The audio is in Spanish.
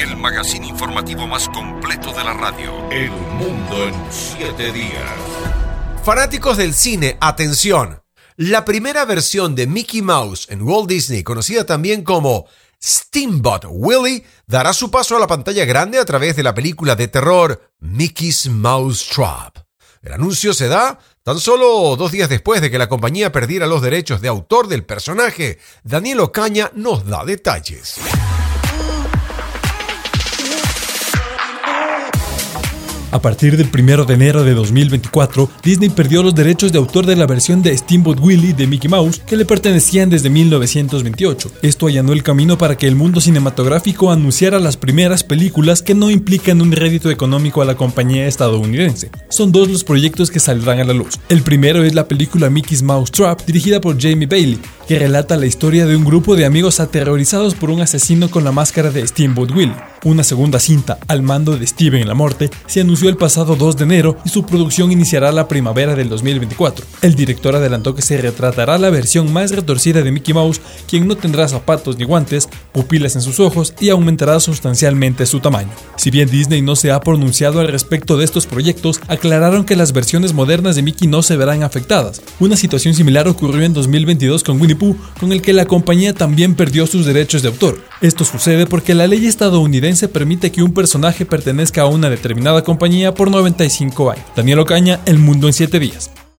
el magazine informativo más completo de la radio. El mundo en siete días. Fanáticos del cine, atención. La primera versión de Mickey Mouse en Walt Disney, conocida también como Steamboat Willie, dará su paso a la pantalla grande a través de la película de terror Mickey's Mouse Trap. El anuncio se da tan solo dos días después de que la compañía perdiera los derechos de autor del personaje. Daniel Ocaña nos da detalles. A partir del 1 de enero de 2024, Disney perdió los derechos de autor de la versión de Steamboat Willie de Mickey Mouse que le pertenecían desde 1928. Esto allanó el camino para que el mundo cinematográfico anunciara las primeras películas que no implican un rédito económico a la compañía estadounidense. Son dos los proyectos que saldrán a la luz. El primero es la película Mickey's Mouse Trap, dirigida por Jamie Bailey, que relata la historia de un grupo de amigos aterrorizados por un asesino con la máscara de Steamboat Willie. Una segunda cinta, al mando de Steven la Morte, se anunció el pasado 2 de enero y su producción iniciará la primavera del 2024. El director adelantó que se retratará la versión más retorcida de Mickey Mouse, quien no tendrá zapatos ni guantes, pupilas en sus ojos y aumentará sustancialmente su tamaño. Si bien Disney no se ha pronunciado al respecto de estos proyectos, aclararon que las versiones modernas de Mickey no se verán afectadas. Una situación similar ocurrió en 2022 con Winnie Con el que la compañía también perdió sus derechos de autor. Esto sucede porque la ley estadounidense permite que un personaje pertenezca a una determinada compañía por 95 años. Daniel Ocaña, El Mundo en 7 días.